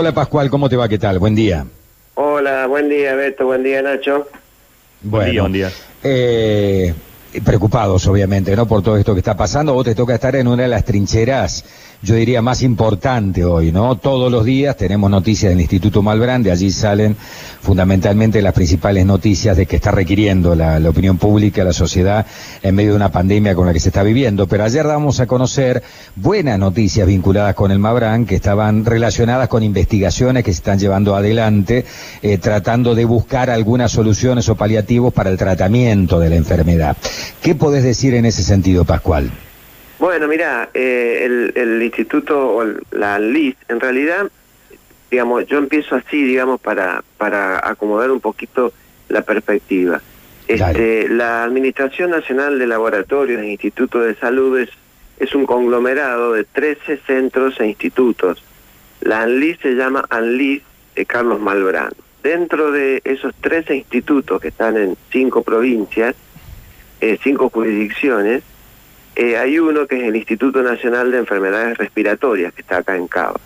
Hola Pascual, ¿cómo te va? ¿Qué tal? Buen día. Hola, buen día Beto, buen día Nacho. Bueno, buen día. Eh, preocupados, obviamente, ¿no? Por todo esto que está pasando. Vos te toca estar en una de las trincheras, yo diría, más importante hoy, ¿no? Todos los días tenemos noticias del Instituto Malbrán, de allí salen fundamentalmente las principales noticias de que está requiriendo la, opinión pública, la sociedad, en medio de una pandemia con la que se está viviendo. Pero ayer damos a conocer buenas noticias vinculadas con el Malbrán, que estaban relacionadas con investigaciones que se están llevando adelante, eh, tratando de buscar algunas soluciones o paliativos para el tratamiento de la enfermedad. ¿Qué podés decir en ese sentido, Pascual? Bueno, mira, eh, el, instituto, o la LIS, en realidad, digamos, yo empiezo así, digamos, para, para acomodar un poquito la perspectiva. Este, la Administración Nacional de Laboratorios e Institutos de Salud es, es un conglomerado de 13 centros e institutos. La ANLIS se llama ANLIS de Carlos Malbrán. Dentro de esos 13 institutos que están en cinco provincias, eh, cinco jurisdicciones, eh, hay uno que es el Instituto Nacional de Enfermedades Respiratorias, que está acá en Cava.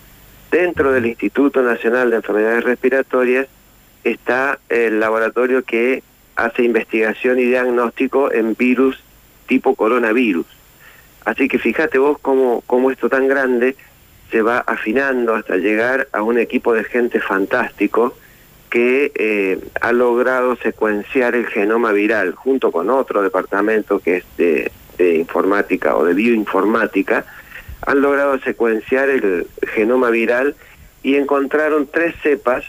Dentro del Instituto Nacional de Enfermedades Respiratorias está el laboratorio que hace investigación y diagnóstico en virus tipo coronavirus. Así que fíjate vos cómo, cómo esto tan grande se va afinando hasta llegar a un equipo de gente fantástico que eh, ha logrado secuenciar el genoma viral junto con otro departamento que es de, informática o de bioinformática, han logrado secuenciar el genoma viral y encontraron tres cepas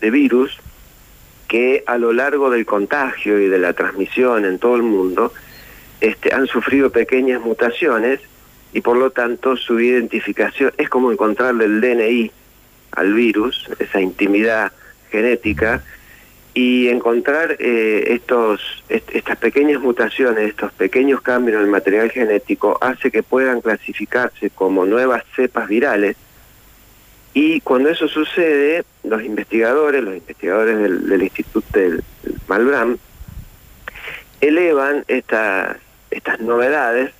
de virus que a lo largo del contagio y de la transmisión en todo el mundo este, han sufrido pequeñas mutaciones y por lo tanto su identificación es como encontrarle el DNI al virus, esa intimidad genética y encontrar eh, estos estas pequeñas mutaciones, estos pequeños cambios en el material genético hace que puedan clasificarse como nuevas cepas virales. Y cuando eso sucede, los investigadores, los investigadores del, Instituto del Malbram, elevan estas, estas novedades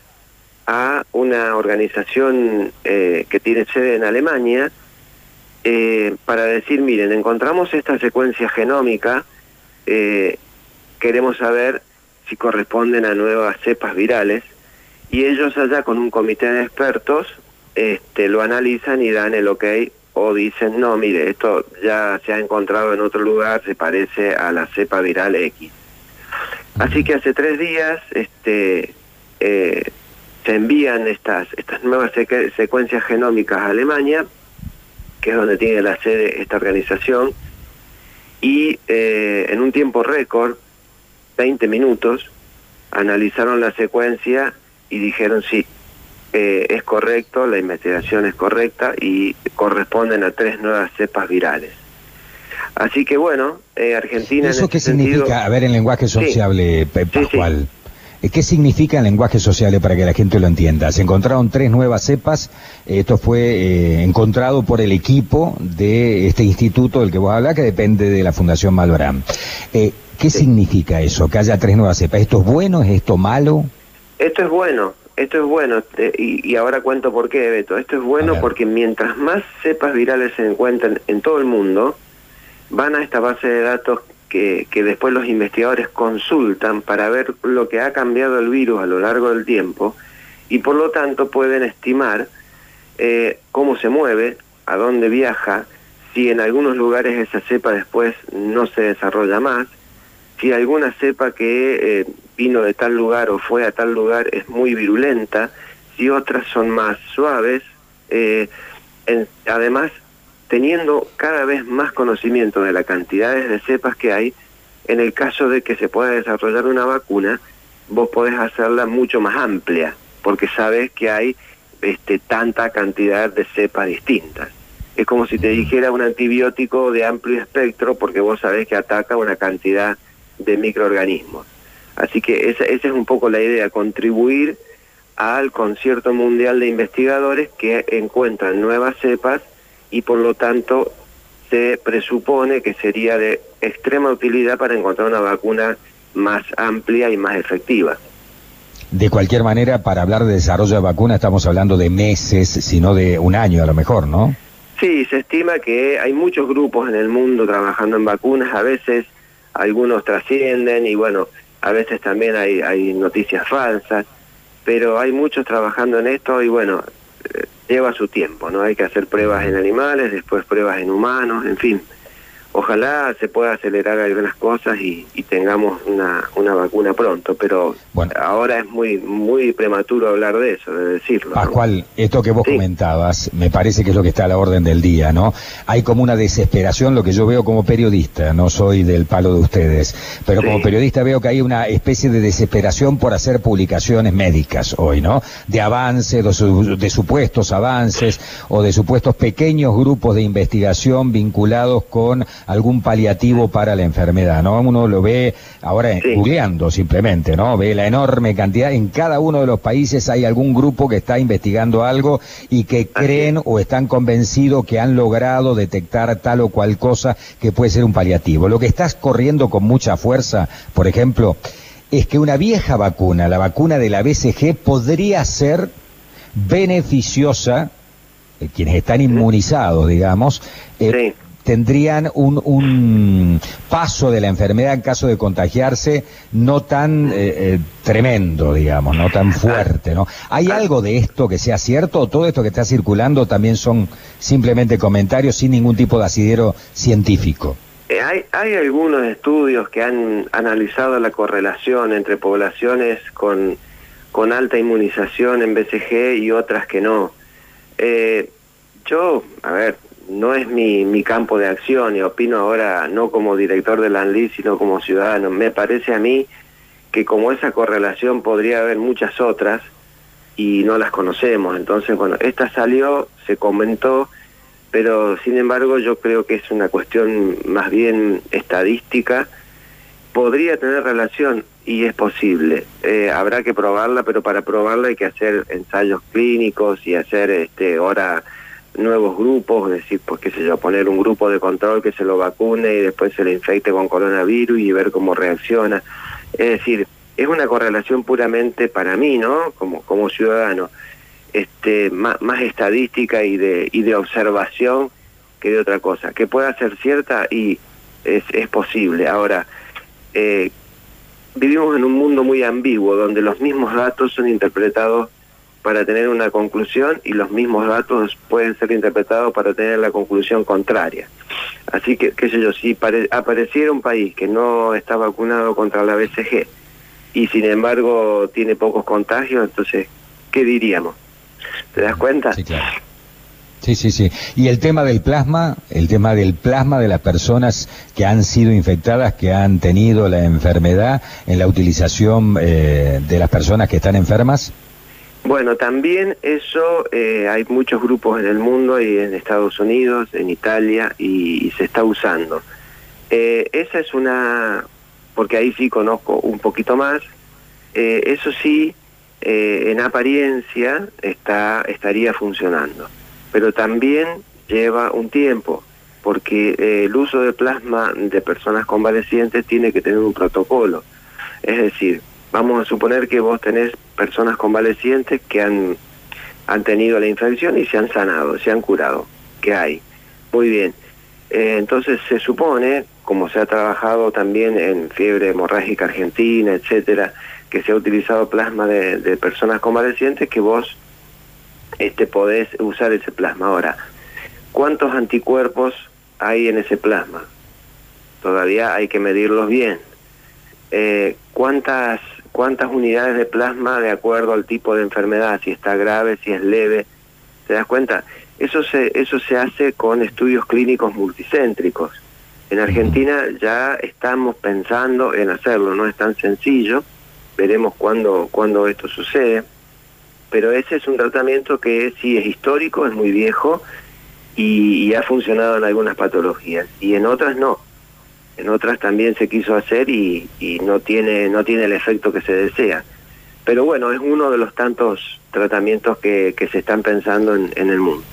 a una organización eh, que tiene sede en Alemania, eh, para decir, miren, encontramos esta secuencia genómica, eh, queremos saber si corresponden a nuevas cepas virales, y ellos allá con un comité de expertos este, lo analizan y dan el ok o dicen, no, mire, esto ya se ha encontrado en otro lugar, se parece a la cepa viral X. Así que hace tres días este, eh, se envían estas, estas nuevas secuencias genómicas a Alemania que es donde tiene la sede esta organización, y eh, en un tiempo récord, 20 minutos, analizaron la secuencia y dijeron sí, eh, es correcto, la investigación es correcta y corresponden a tres nuevas cepas virales. Así que bueno, eh, Argentina... ¿Eso qué significa? A ver, en lenguaje sociable, Pascual. ¿Qué significa el lenguaje social para que la gente lo entienda? Se encontraron tres nuevas cepas, esto fue eh, encontrado por el equipo de este instituto del que vos hablas, que depende de la Fundación Malbrán. Eh, ¿Qué significa eso, que haya tres nuevas cepas? ¿Esto es bueno, es esto malo? Esto es bueno, esto es bueno, y, ahora cuento por qué, Beto. Esto es bueno porque mientras más cepas virales se encuentran en todo el mundo, van a esta base de datos que, después los investigadores consultan para ver lo que ha cambiado el virus a lo largo del tiempo y por lo tanto pueden estimar eh, cómo se mueve, a dónde viaja, si en algunos lugares esa cepa después no se desarrolla más, si alguna cepa que eh, vino de tal lugar o fue a tal lugar es muy virulenta, si otras son más suaves. Eh, además, teniendo cada vez más conocimiento de las cantidades de cepas que hay, en el caso de que se pueda desarrollar una vacuna, vos podés hacerla mucho más amplia, porque sabes que hay este, tanta cantidad de cepas distintas. Es como si te dijera un antibiótico de amplio espectro, porque vos sabés que ataca una cantidad de microorganismos. Así que esa, esa es un poco la idea, contribuir al concierto mundial de investigadores que encuentran nuevas cepas y por lo tanto se presupone que sería de extrema utilidad para encontrar una vacuna más amplia y más efectiva. De cualquier manera, para hablar de desarrollo de vacuna estamos hablando de meses, sino de un año a lo mejor, ¿no? Sí, se estima que hay muchos grupos en el mundo trabajando en vacunas, a veces algunos trascienden y bueno, a veces también hay, hay noticias falsas, pero hay muchos trabajando en esto y bueno, eh, lleva su tiempo, ¿no? Hay que hacer pruebas en animales, después pruebas en humanos, en fin ojalá se pueda acelerar algunas cosas y, tengamos una, una, vacuna pronto, pero ahora es muy muy prematuro hablar de eso, de decirlo. Pascual, esto que vos comentabas, me parece que es lo que está a la orden del día, ¿no? Hay como una desesperación, lo que yo veo como periodista, no soy del palo de ustedes, pero como periodista veo que hay una especie de desesperación por hacer publicaciones médicas hoy, ¿no? De avances, de, de supuestos avances o de supuestos pequeños grupos de investigación vinculados con algún paliativo para la enfermedad, ¿no? Uno lo ve ahora sí. googleando simplemente, ¿no? Ve la enorme cantidad, en cada uno de los países hay algún grupo que está investigando algo y que creen o están convencidos que han logrado detectar tal o cual cosa que puede ser un paliativo. Lo que estás corriendo con mucha fuerza, por ejemplo, es que una vieja vacuna, la vacuna de la BCG, podría ser beneficiosa, eh, quienes están inmunizados, digamos, eh, tendrían un, un, paso de la enfermedad en caso de contagiarse no tan eh, eh, tremendo, digamos, no tan fuerte, ¿no? ¿Hay algo de esto que sea cierto o todo esto que está circulando también son simplemente comentarios sin ningún tipo de asidero científico? Eh, hay, hay algunos estudios que han analizado la correlación entre poblaciones con, con alta inmunización en BCG y otras que no. yo, a ver, no es mi, mi campo de acción y opino ahora no como director de la ANLI, sino como ciudadano. Me parece a mí que como esa correlación podría haber muchas otras y no las conocemos. Entonces, bueno, esta salió, se comentó, pero sin embargo yo creo que es una cuestión más bien estadística. Podría tener relación y es posible. Eh, habrá que probarla, pero para probarla hay que hacer ensayos clínicos y hacer este ahora nuevos grupos, es decir, pues qué sé yo, poner un grupo de control que se lo vacune y después se le infecte con coronavirus y ver cómo reacciona. Es decir, es una correlación puramente para mí, ¿no? Como, como ciudadano, este, más, más estadística y de, y de observación que de otra cosa. Que pueda ser cierta y es, es posible. Ahora, eh, vivimos en un mundo muy ambiguo, donde los mismos datos son interpretados para tener una conclusión y los mismos datos pueden ser interpretados para tener la conclusión contraria. Así que, qué sé yo, si apareciera un país que no está vacunado contra la BCG y sin embargo tiene pocos contagios, entonces, ¿qué diríamos? ¿Te das cuenta? Sí, claro. Sí, sí, sí. Y el tema del plasma, el tema del plasma de las personas que han sido infectadas, que han tenido la enfermedad, en la utilización eh, de las personas que están enfermas. Bueno, también eso, eh, hay muchos grupos en el mundo y en Estados Unidos, en Italia, y, se está usando. Eh, esa es una, porque ahí sí conozco un poquito más, eh, eso sí, en apariencia está, estaría funcionando, pero también lleva un tiempo, porque el uso de plasma de personas convalecientes tiene que tener un protocolo, es decir, vamos a suponer que vos tenés personas convalecientes que han, han tenido la infección y se han sanado, se han curado, que hay. Muy bien. Eh, entonces se supone, como se ha trabajado también en fiebre hemorrágica argentina, etcétera, que se ha utilizado plasma de, personas convalecientes, que vos este, podés usar ese plasma. Ahora, ¿cuántos anticuerpos hay en ese plasma? Todavía hay que medirlos bien. Eh, ¿Cuántas cuántas unidades de plasma de acuerdo al tipo de enfermedad, si está grave, si es leve. ¿Te das cuenta? Eso se, eso se hace con estudios clínicos multicéntricos. En Argentina ya estamos pensando en hacerlo, no es tan sencillo, veremos cuándo, cuándo esto sucede, pero ese es un tratamiento que sí es histórico, es muy viejo y, y ha funcionado en algunas patologías y en otras no en otras también se quiso hacer y, no tiene no tiene el efecto que se desea. Pero bueno es uno de los tantos tratamientos que, que se están pensando en, el mundo.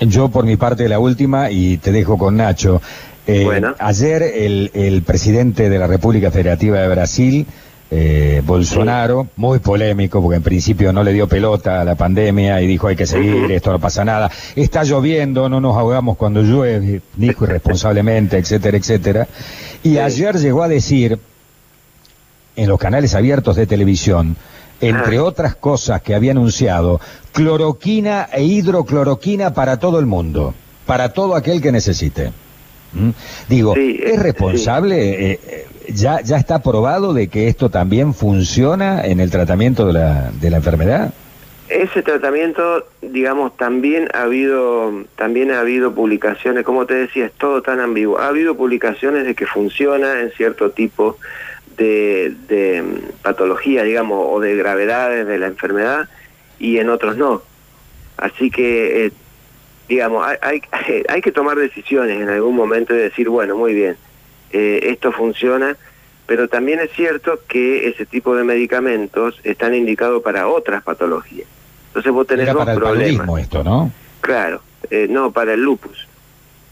Yo por mi parte la última y te dejo con Nacho. Eh, ayer el, el presidente de la República Federativa de Brasil eh, Bolsonaro, muy polémico, porque en principio no le dio pelota a la pandemia y dijo hay que seguir, esto no pasa nada. Está lloviendo, no nos ahogamos cuando llueve, dijo irresponsablemente, etcétera, etcétera. Y ayer llegó a decir, en los canales abiertos de televisión, entre otras cosas que había anunciado, cloroquina e hidrocloroquina para todo el mundo, para todo aquel que necesite. ¿Mm? Digo, ¿es eh, responsable? Eh, eh, ya, ¿Ya está probado de que esto también funciona en el tratamiento de la, de la enfermedad? Ese tratamiento, digamos, también ha habido, también ha habido publicaciones, como te decía, es todo tan ambiguo. Ha habido publicaciones de que funciona en cierto tipo de, de mm, patología, digamos, o de gravedades de la enfermedad y en otros no. Así que digamos, hay, hay, que tomar decisiones en algún momento y decir, bueno, muy bien, eh, esto funciona, pero también es cierto que ese tipo de medicamentos están indicados para otras patologías. Entonces vos tenés Era para el problemas. esto, ¿no? Claro, eh, no, para el lupus.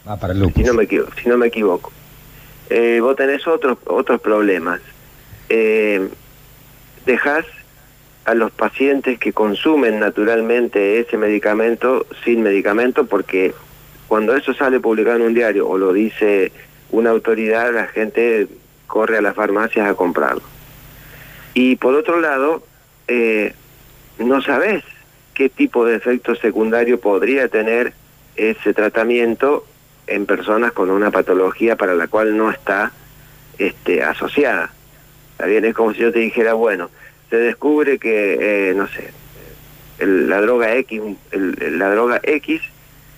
Ah, para el lupus. Si no me equivoco. Si no me equivoco. Eh, vos tenés otros, otros problemas. Dejás a los pacientes que consumen naturalmente ese medicamento sin medicamento porque cuando eso sale publicado en un diario o lo dice una autoridad, la gente corre a las farmacias a comprarlo. Y por otro lado, eh, no sabes qué tipo de efecto secundario podría tener ese tratamiento en personas con una patología para la cual no está este, asociada. ¿Está bien? Es como si yo te dijera, bueno, se descubre que, eh, no sé, la droga X, la droga X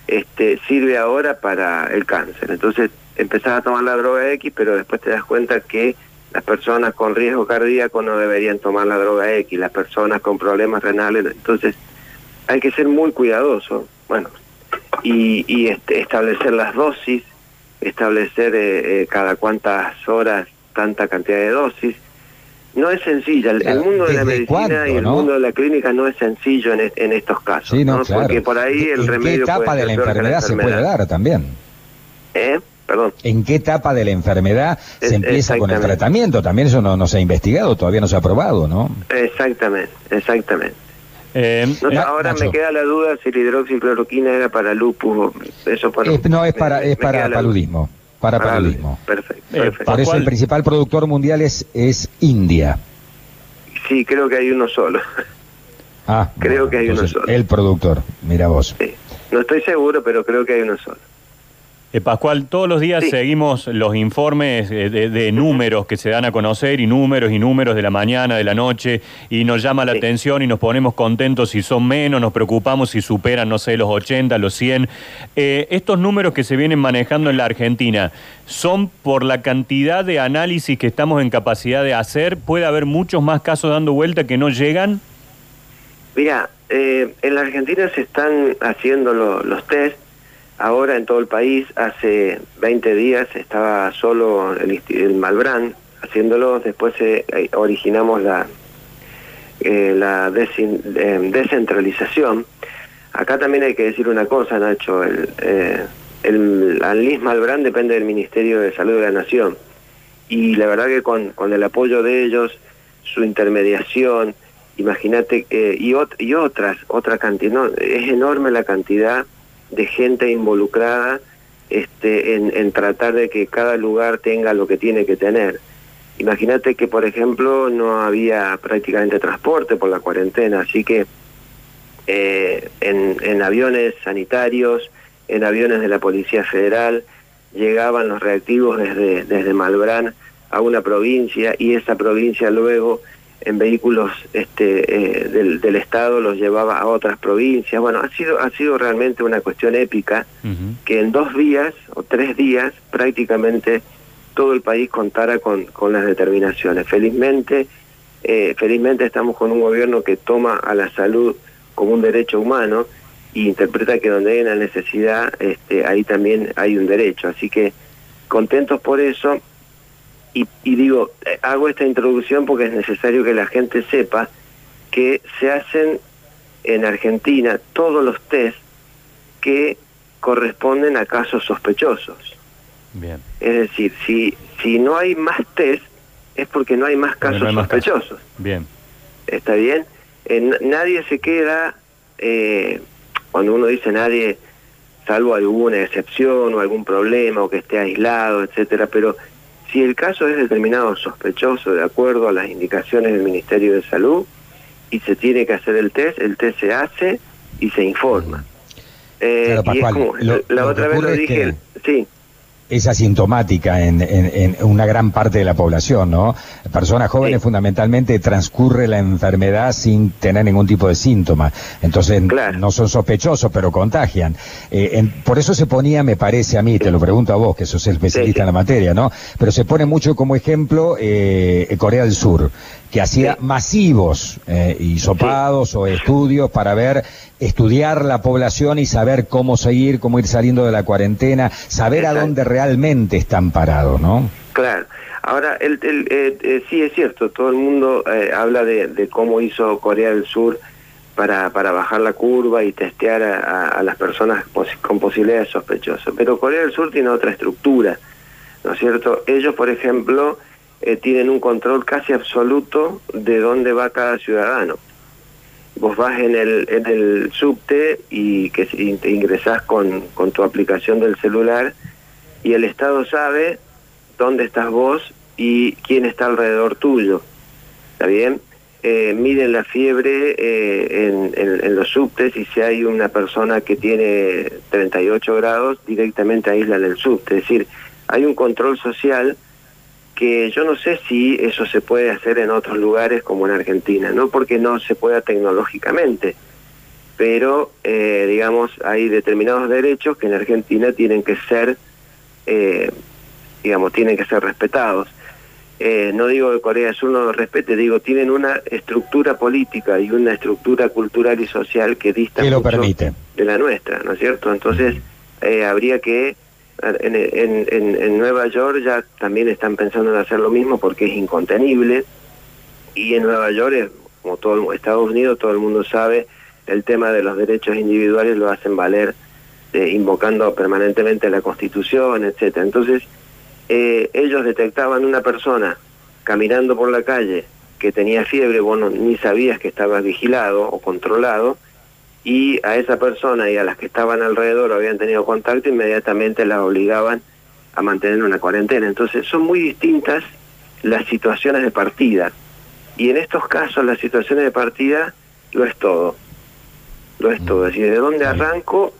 este, sirve ahora para el cáncer. Entonces empezás a tomar la droga X, pero después te das cuenta que las personas con riesgo cardíaco no deberían tomar la droga X, las personas con problemas renales. Entonces hay que ser muy cuidadoso, bueno, y, y este, establecer las dosis, establecer eh, eh, cada cuantas horas tanta cantidad de dosis no es sencilla. El, mundo de la medicina y el mundo de la clínica no es sencillo en, en estos casos. Sí, no, Porque por ahí el remedio. ¿En qué etapa de la enfermedad, se puede dar también? ¿Eh? Perdón. ¿En qué etapa de la enfermedad se empieza con el tratamiento? También eso no, no se ha investigado, todavía no se ha probado, ¿no? Exactamente, exactamente. Eh, ahora me queda la duda si la hidroxicloroquina era para lupus. Eso para, no, es para, es para paludismo para paludismo. Perfecto, eh, Por eso el principal productor mundial es, es India. Sí, creo que hay uno solo. Ah, creo que hay uno solo. El productor, mira vos. No estoy seguro, pero creo que hay uno solo. Eh, Pascual, todos los días seguimos los informes eh, de, números que se dan a conocer y números y números de la mañana, de la noche, y nos llama la atención y nos ponemos contentos si son menos, nos preocupamos si superan, no sé, los 80, los 100. Eh, estos números que se vienen manejando en la Argentina, ¿son por la cantidad de análisis que estamos en capacidad de hacer? ¿Puede haber muchos más casos dando vuelta que no llegan? Mira, en la Argentina se están haciendo los test Ahora en todo el país, hace 20 días estaba solo el, el Malbrán haciéndolo, después eh, originamos la, eh, la eh, descentralización. Acá también hay que decir una cosa, Nacho, el, eh, el ANLIS Malbrán depende del Ministerio de Salud de la Nación. Y la verdad que con, con el apoyo de ellos, su intermediación, imagínate, y, y otras, otra cantidad, es enorme la cantidad de gente involucrada este, en, tratar de que cada lugar tenga lo que tiene que tener. Imagínate que, por ejemplo, no había prácticamente transporte por la cuarentena, así que eh, en, en aviones sanitarios, en aviones de la Policía Federal, llegaban los reactivos desde, desde Malbrán a una provincia y esa provincia luego en vehículos este, eh, del, del, Estado los llevaba a otras provincias. Bueno, ha sido, ha sido realmente una cuestión épica que en dos días o tres días prácticamente todo el país contara con, con las determinaciones. Felizmente, eh, felizmente estamos con un gobierno que toma a la salud como un derecho humano e interpreta que donde hay una necesidad, este, ahí también hay un derecho. Así que contentos por eso y, digo, eh, hago esta introducción porque es necesario que la gente sepa que se hacen en Argentina todos los test que corresponden a casos sospechosos. Bien. Es decir, si, si no hay más test, es porque no hay más casos sospechosos. Bien. ¿Está bien? nadie se queda, eh, cuando uno dice nadie, salvo alguna excepción o algún problema o que esté aislado, etcétera, pero si el caso es determinado sospechoso de acuerdo a las indicaciones del Ministerio de Salud y se tiene que hacer el test, el test se hace y se informa. Eh, la otra vez lo dije, sí es asintomática en, en, una gran parte de la población, ¿no? Personas jóvenes fundamentalmente transcurre la enfermedad sin tener ningún tipo de síntoma. Entonces no son sospechosos, pero contagian. Eh, por eso se ponía, me parece a mí, te lo pregunto a vos, que sos especialista en la materia, ¿no? Pero se pone mucho como ejemplo eh, Corea del Sur, que hacía masivos eh, hisopados o estudios para ver, estudiar la población y saber cómo seguir, cómo ir saliendo de la cuarentena, saber a dónde realmente están parados, ¿no? Claro. Ahora, el, eh, eh, sí es cierto, todo el mundo eh, habla de, cómo hizo Corea del Sur para, para bajar la curva y testear a, las personas con posibilidades sospechosas. Pero Corea del Sur tiene otra estructura, ¿no es cierto? Ellos, por ejemplo, tienen un control casi absoluto de dónde va cada ciudadano. Vos vas en el, en el subte y que te ingresás con, con tu aplicación del celular y el Estado sabe dónde estás vos y quién está alrededor tuyo. ¿Está bien? Eh, miden la fiebre eh, en, los subtes y si hay una persona que tiene 38 grados, directamente aíslan el subte. Es decir, hay un control social que yo no sé si eso se puede hacer en otros lugares como en Argentina, no porque no se pueda tecnológicamente, pero eh, digamos hay determinados derechos que en Argentina tienen que ser eh, digamos, tienen que ser respetados. Eh, no digo que Corea del Sur no los respete, digo, tienen una estructura política y una estructura cultural y social que dista lo permite. de la nuestra, ¿no es cierto? Entonces, eh, habría que, en, en, en, Nueva York ya también están pensando en hacer lo mismo porque es incontenible, y en Nueva York, como todo Estados Unidos, todo el mundo sabe, el tema de los derechos individuales lo hacen valer eh, invocando permanentemente la Constitución, etcétera. Entonces, eh, ellos detectaban una persona caminando por la calle que tenía fiebre, bueno, ni sabías que estaba vigilado o controlado, y a esa persona y a las que estaban alrededor habían tenido contacto, inmediatamente la obligaban a mantener una cuarentena. Entonces, son muy distintas las situaciones de partida. Y en estos casos, las situaciones de partida lo es todo. Lo es todo. Es decir, de dónde arranco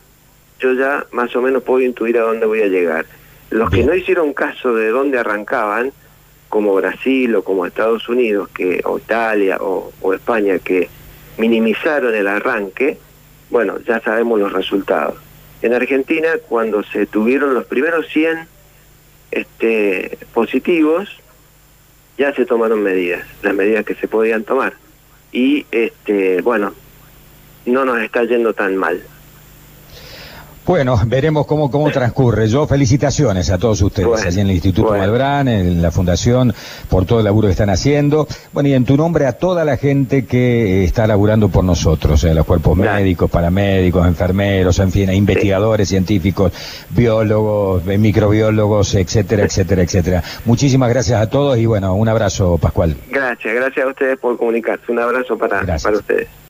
yo ya más o menos puedo intuir a dónde voy a llegar. Los que no hicieron caso de dónde arrancaban, como Brasil o como Estados Unidos, que o Italia o, España, que minimizaron el arranque, bueno, ya sabemos los resultados. En Argentina, cuando se tuvieron los primeros 100 este, positivos, ya se tomaron medidas, las medidas que se podían tomar. Y, este, bueno, no nos está yendo tan mal. Bueno, veremos cómo, cómo transcurre. Yo felicitaciones a todos ustedes allí en el Instituto Malbrán, en la Fundación, por todo el laburo que están haciendo. Bueno, y en tu nombre a toda la gente que está laburando por nosotros, eh, los cuerpos médicos, paramédicos, enfermeros, en fin, investigadores, científicos, biólogos, eh, microbiólogos, etcétera, etcétera, etcétera. Muchísimas gracias a todos y bueno, un abrazo, Pascual. Gracias, gracias a ustedes por comunicarse. Un abrazo para, para ustedes.